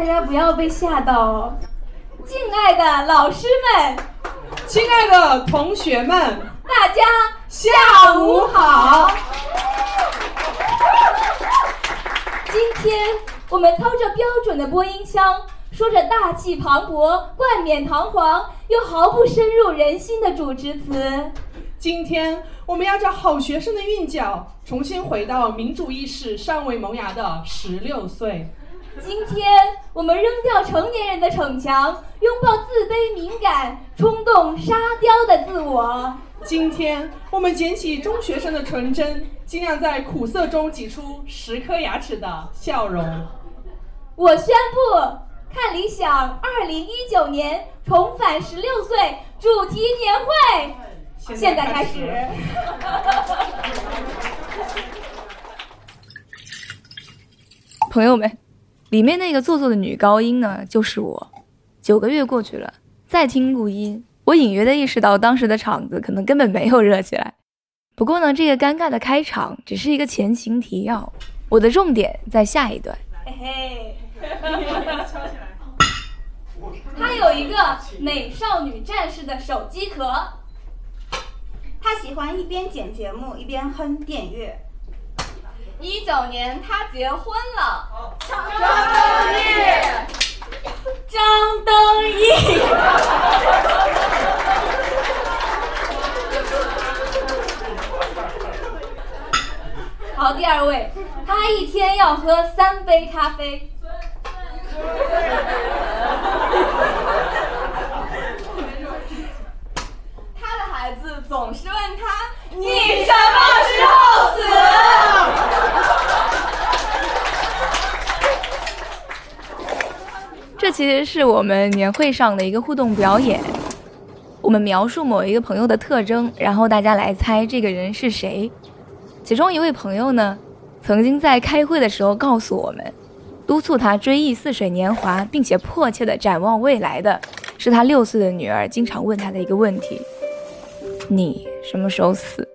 大家不要被吓到哦。敬爱的老师们，亲爱的同学们，大家下午好。今天我们操着标准的播音腔，说着大气磅礴、冠冕堂皇又毫不深入人心的主持词。今天我们要着好学生的韵脚，重新回到民主意识尚未萌芽的十六岁。今天我们扔掉成年人的逞强，拥抱自卑、敏感、冲动、沙雕的自我。今天我们捡起中学生的纯真，尽量在苦涩中挤出十颗牙齿的笑容。我宣布，看理想二零一九年重返十六岁主题年会，现在开始。朋友们。里面那个做作的女高音呢，就是我。九个月过去了，再听录音，我隐约的意识到当时的场子可能根本没有热起来。不过呢，这个尴尬的开场只是一个前情提要，我的重点在下一段。嘿嘿，他有一个美少女战士的手机壳，他喜欢一边剪节目一边哼电乐。一九年，他结婚了。张登义，张登义。好，第二位，他一天要喝三杯咖啡。他的孩子总是问他：“你什么时候死？”这其这是我们年会上的一个互动表演。我们描述某一个朋友的特征，然后大家来猜这个人是谁。其中一位朋友呢，曾经在开会的时候告诉我们，督促他追忆似水年华，并且迫切的展望未来的是他六岁的女儿经常问他的一个问题：你什么时候死？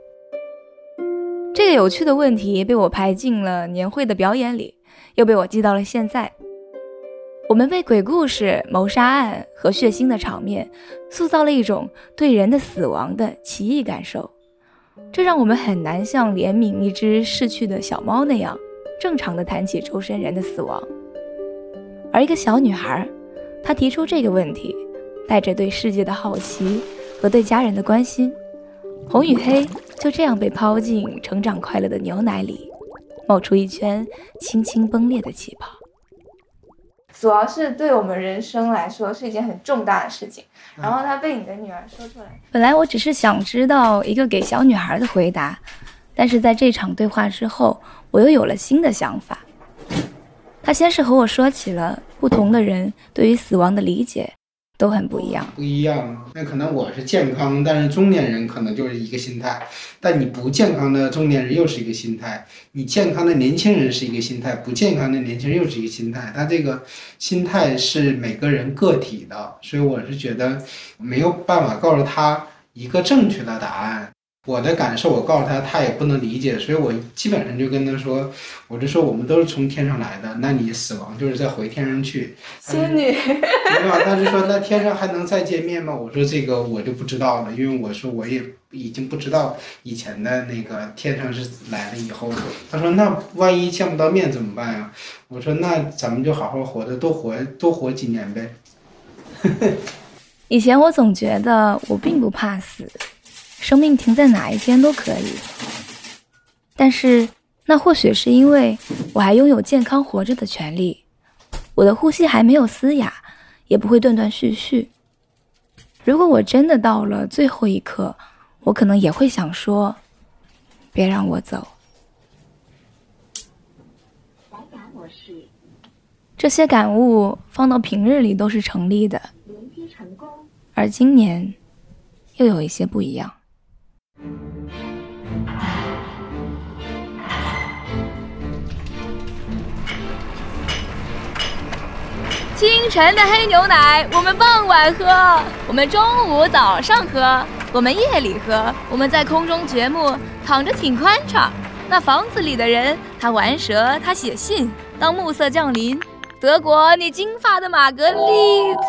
这个有趣的问题被我排进了年会的表演里，又被我记到了现在。我们被鬼故事、谋杀案和血腥的场面塑造了一种对人的死亡的奇异感受，这让我们很难像怜悯一只逝去的小猫那样正常的谈起周身人的死亡。而一个小女孩，她提出这个问题，带着对世界的好奇和对家人的关心，红与黑就这样被抛进成长快乐的牛奶里，冒出一圈轻轻崩裂的气泡。主要是对我们人生来说是一件很重大的事情，然后他被你的女儿说出来。本来我只是想知道一个给小女孩的回答，但是在这场对话之后，我又有了新的想法。他先是和我说起了不同的人对于死亡的理解。都很不一样，不一样。那可能我是健康，但是中年人可能就是一个心态，但你不健康的中年人又是一个心态，你健康的年轻人是一个心态，不健康的年轻人又是一个心态。他这个心态是每个人个体的，所以我是觉得没有办法告诉他一个正确的答案。我的感受，我告诉他，他也不能理解，所以我基本上就跟他说，我就说我们都是从天上来的，那你死亡就是再回天上去。仙女。对吧？他就说那天上还能再见面吗？我说这个我就不知道了，因为我说我也已经不知道以前的那个天上是来了以后。他说那万一见不到面怎么办呀？我说那咱们就好好活着，多活多活几年呗。以前我总觉得我并不怕死。生命停在哪一天都可以，但是那或许是因为我还拥有健康活着的权利，我的呼吸还没有嘶哑，也不会断断续续。如果我真的到了最后一刻，我可能也会想说：“别让我走。”这些感悟放到平日里都是成立的，而今年又有一些不一样。清晨的黑牛奶，我们傍晚喝；我们中午、早上喝；我们夜里喝。我们在空中掘墓，躺着挺宽敞。那房子里的人，他玩蛇，他写信。当暮色降临，德国，你金发的玛格丽特，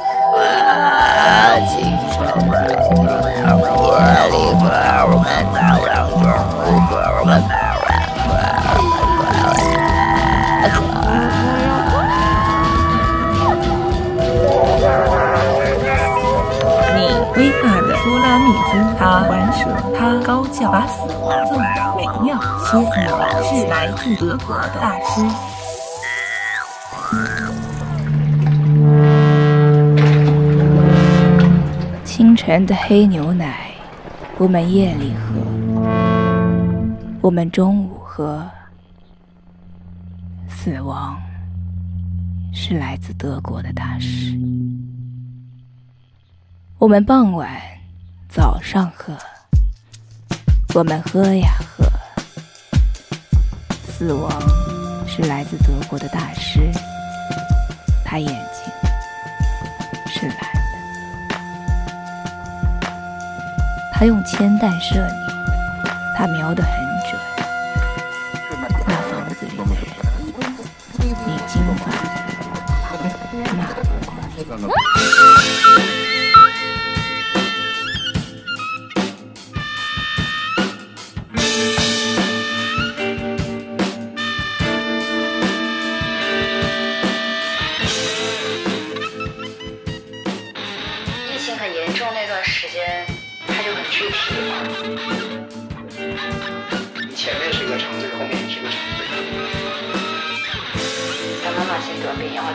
威发的多拉米兹，他玩蛇，他高叫，把死奏美妙，蝎子是来自德国的大师。清晨的黑牛奶，我们夜里喝，我们中午喝。死亡是来自德国的大师。我们傍晚、早上喝，我们喝呀喝。死亡是来自德国的大师，他眼睛是蓝的，他用铅弹射你，他瞄得很准。那房子里的人，你金发的，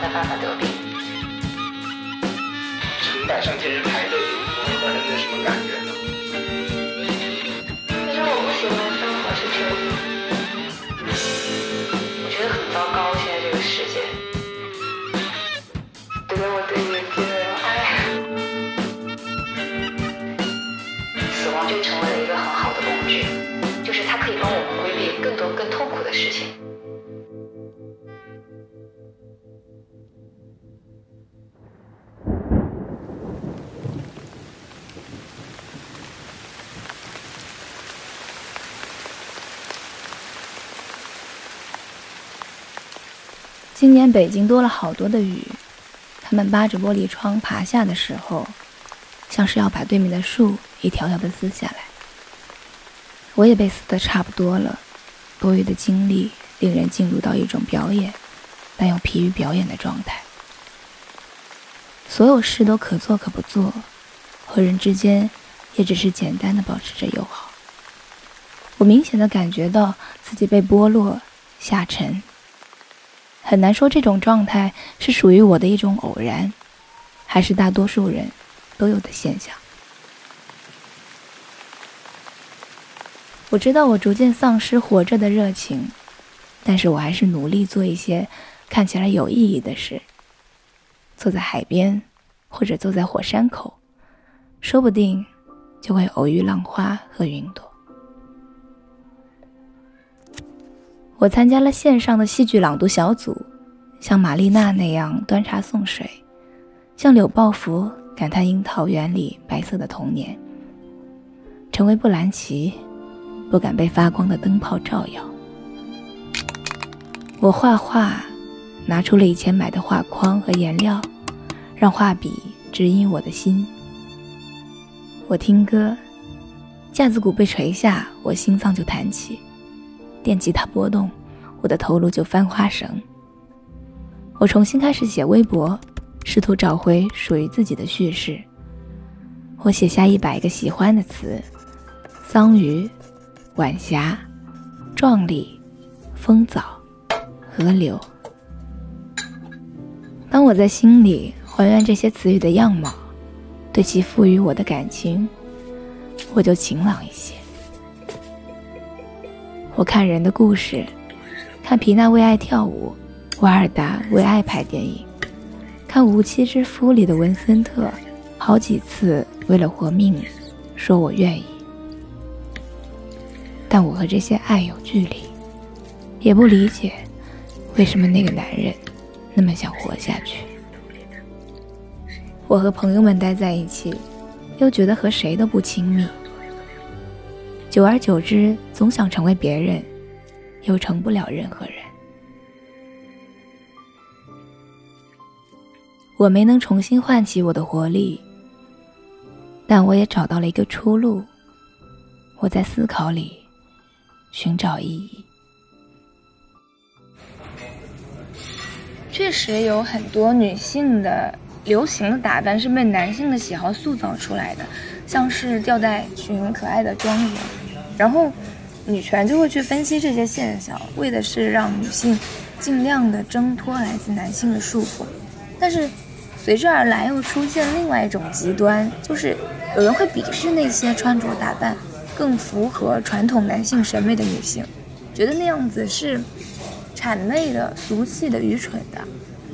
得病，然后他爸爸得病。成百上千人排队顶我，和人有什么感觉呢？其实我不喜欢生活是这样，我觉得很糟糕，现在这个世界。觉得我对人间的爱，死亡就成为了一个很好的工具，就是它可以帮我们规避更多更痛苦的事情。今年北京多了好多的雨，他们扒着玻璃窗爬下的时候，像是要把对面的树一条条的撕下来。我也被撕得差不多了，多余的精力令人进入到一种表演，但又疲于表演的状态。所有事都可做可不做，和人之间也只是简单的保持着友好。我明显的感觉到自己被剥落、下沉。很难说这种状态是属于我的一种偶然，还是大多数人都有的现象。我知道我逐渐丧失活着的热情，但是我还是努力做一些看起来有意义的事。坐在海边，或者坐在火山口，说不定就会偶遇浪花和云朵。我参加了线上的戏剧朗读小组，像玛丽娜那样端茶送水，像柳抱福感叹樱桃园里白色的童年，成为布兰奇，不敢被发光的灯泡照耀。我画画，拿出了以前买的画框和颜料，让画笔指引我的心。我听歌，架子鼓被垂下，我心脏就弹起。电吉他波动，我的头颅就翻花绳。我重新开始写微博，试图找回属于自己的叙事。我写下一百个喜欢的词：桑榆、晚霞、壮丽、风早、河流。当我在心里还原这些词语的样貌，对其赋予我的感情，我就晴朗一些。我看人的故事，看皮娜为爱跳舞，瓦尔达为爱拍电影，看《无妻之夫》里的文森特，好几次为了活命，说我愿意。但我和这些爱有距离，也不理解为什么那个男人那么想活下去。我和朋友们待在一起，又觉得和谁都不亲密。久而久之，总想成为别人，又成不了任何人。我没能重新唤起我的活力，但我也找到了一个出路。我在思考里寻找意义。确实有很多女性的流行的打扮是被男性的喜好塑造出来的，像是吊带裙、可爱的妆容，然后女权就会去分析这些现象，为的是让女性尽量的挣脱来自男性的束缚。但是随之而来又出现另外一种极端，就是有人会鄙视那些穿着打扮更符合传统男性审美的女性，觉得那样子是。谄媚的、俗气的、愚蠢的，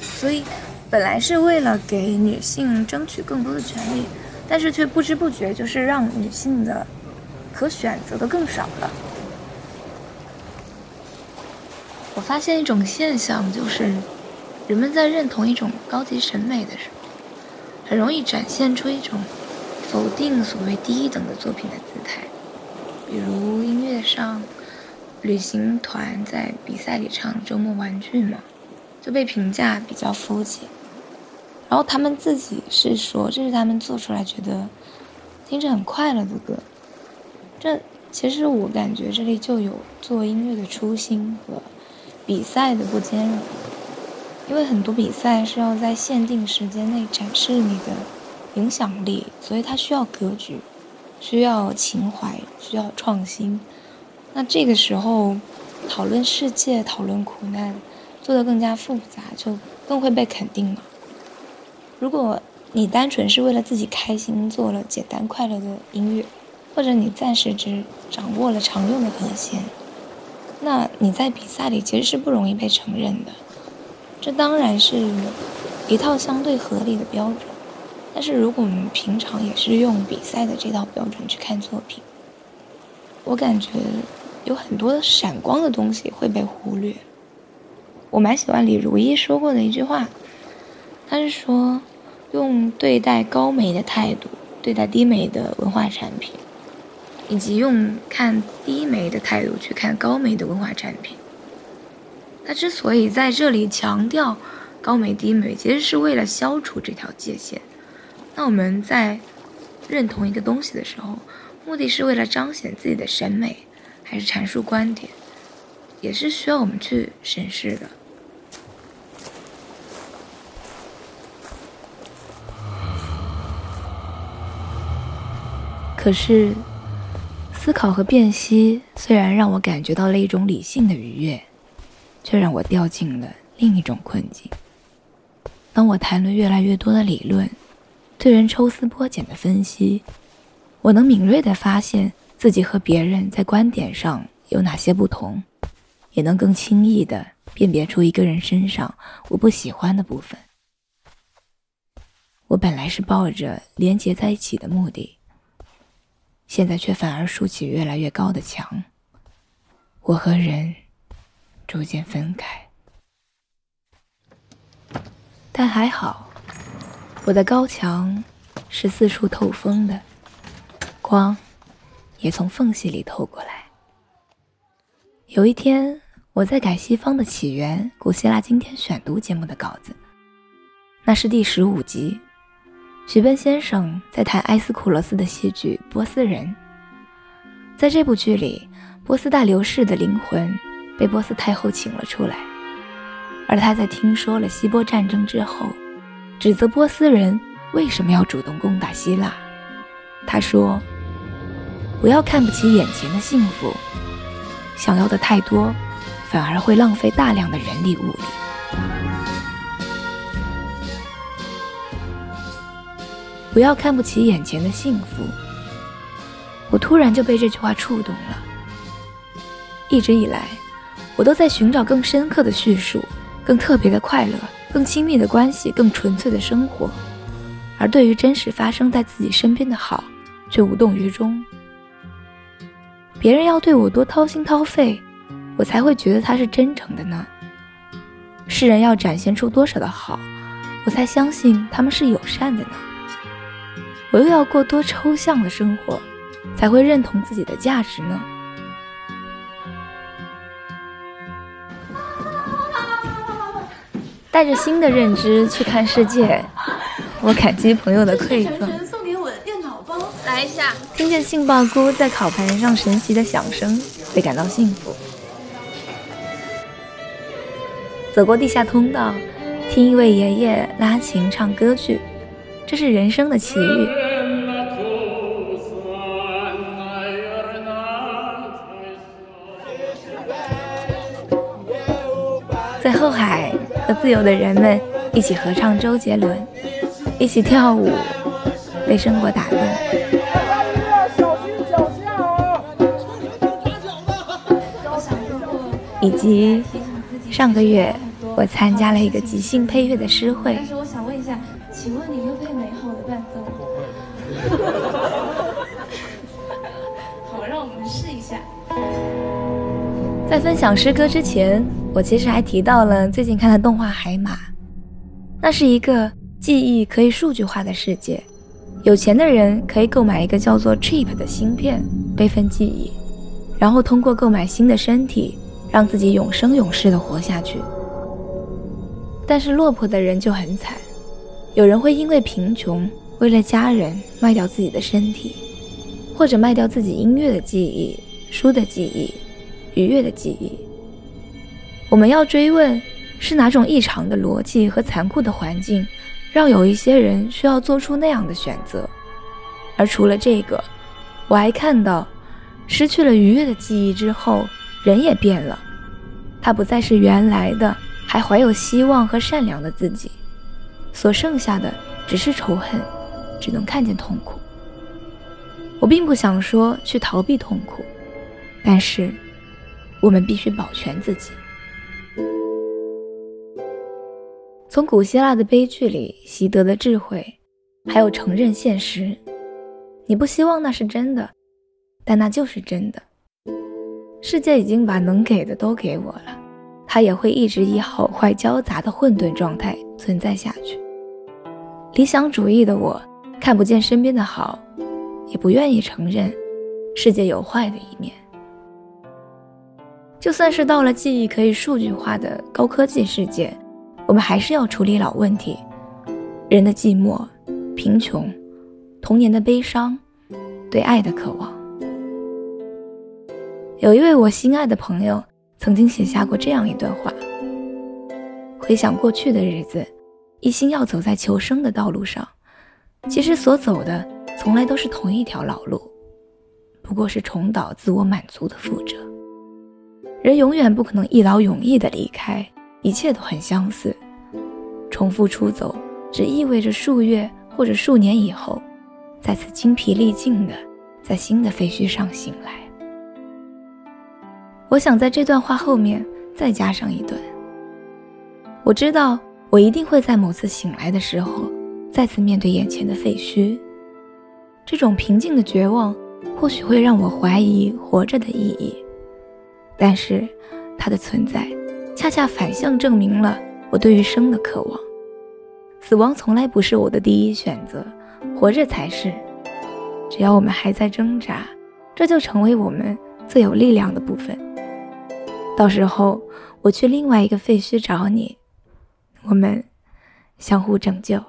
所以本来是为了给女性争取更多的权利，但是却不知不觉就是让女性的可选择的更少了。我发现一种现象，就是人们在认同一种高级审美的时候，很容易展现出一种否定所谓低一等的作品的姿态，比如音乐上。旅行团在比赛里唱《周末玩具》嘛，就被评价比较肤浅。然后他们自己是说，这是他们做出来觉得听着很快乐的歌。这其实我感觉这里就有做音乐的初心和比赛的不兼容。因为很多比赛是要在限定时间内展示你的影响力，所以它需要格局，需要情怀，需要创新。那这个时候，讨论世界、讨论苦难，做得更加复杂，就更会被肯定了。如果你单纯是为了自己开心做了简单快乐的音乐，或者你暂时只掌握了常用的和弦，那你在比赛里其实是不容易被承认的。这当然是一套相对合理的标准，但是如果我们平常也是用比赛的这套标准去看作品，我感觉。有很多闪光的东西会被忽略。我蛮喜欢李如一说过的一句话，他是说，用对待高美的态度对待低美的文化产品，以及用看低美的态度去看高美的文化产品。他之所以在这里强调高美低美，其实是为了消除这条界限。那我们在认同一个东西的时候，目的是为了彰显自己的审美。还是阐述观点，也是需要我们去审视的。可是，思考和辨析虽然让我感觉到了一种理性的愉悦，却让我掉进了另一种困境。当我谈论越来越多的理论，对人抽丝剥茧的分析，我能敏锐的发现。自己和别人在观点上有哪些不同，也能更轻易地辨别出一个人身上我不喜欢的部分。我本来是抱着连结在一起的目的，现在却反而竖起越来越高的墙。我和人逐渐分开，但还好，我的高墙是四处透风的，光。也从缝隙里透过来。有一天，我在改《西方的起源》古希腊今天选读节目的稿子，那是第十五集，许奔先生在谈埃斯库罗斯的戏剧《波斯人》。在这部剧里，波斯大流士的灵魂被波斯太后请了出来，而他在听说了希波战争之后，指责波斯人为什么要主动攻打希腊。他说。不要看不起眼前的幸福，想要的太多，反而会浪费大量的人力物力。不要看不起眼前的幸福。我突然就被这句话触动了。一直以来，我都在寻找更深刻的叙述，更特别的快乐，更亲密的关系，更纯粹的生活，而对于真实发生在自己身边的好，却无动于衷。别人要对我多掏心掏肺，我才会觉得他是真诚的呢。世人要展现出多少的好，我才相信他们是友善的呢？我又要过多抽象的生活，才会认同自己的价值呢？带着新的认知去看世界。我感激朋友的馈赠。送给我的电脑包，来一下。听见杏鲍菇在烤盘上神奇的响声，会感到幸福。走过地下通道，听一位爷爷拉琴唱歌剧，这是人生的奇遇。在后海和自由的人们一起合唱周杰伦。一起跳舞，被生活打动。以及上个月我参加了一个即兴配乐的诗会。在分享诗歌之前，我其实还提到了最近看的动画《海马》，那是一个。记忆可以数据化的世界，有钱的人可以购买一个叫做 Chip 的芯片，备份记忆，然后通过购买新的身体，让自己永生永世的活下去。但是落魄的人就很惨，有人会因为贫穷，为了家人卖掉自己的身体，或者卖掉自己音乐的记忆、书的记忆、愉悦的记忆。我们要追问，是哪种异常的逻辑和残酷的环境？让有一些人需要做出那样的选择，而除了这个，我还看到，失去了愉悦的记忆之后，人也变了，他不再是原来的还怀有希望和善良的自己，所剩下的只是仇恨，只能看见痛苦。我并不想说去逃避痛苦，但是，我们必须保全自己。从古希腊的悲剧里习得的智慧，还有承认现实。你不希望那是真的，但那就是真的。世界已经把能给的都给我了，它也会一直以好坏交杂的混沌状态存在下去。理想主义的我，看不见身边的好，也不愿意承认世界有坏的一面。就算是到了记忆可以数据化的高科技世界。我们还是要处理老问题：人的寂寞、贫穷、童年的悲伤、对爱的渴望。有一位我心爱的朋友曾经写下过这样一段话：回想过去的日子，一心要走在求生的道路上，其实所走的从来都是同一条老路，不过是重蹈自我满足的覆辙。人永远不可能一劳永逸地离开。一切都很相似，重复出走，只意味着数月或者数年以后，再次精疲力尽的在新的废墟上醒来。我想在这段话后面再加上一段。我知道我一定会在某次醒来的时候，再次面对眼前的废墟。这种平静的绝望，或许会让我怀疑活着的意义，但是它的存在。恰恰反向证明了我对于生的渴望。死亡从来不是我的第一选择，活着才是。只要我们还在挣扎，这就成为我们最有力量的部分。到时候我去另外一个废墟找你，我们相互拯救。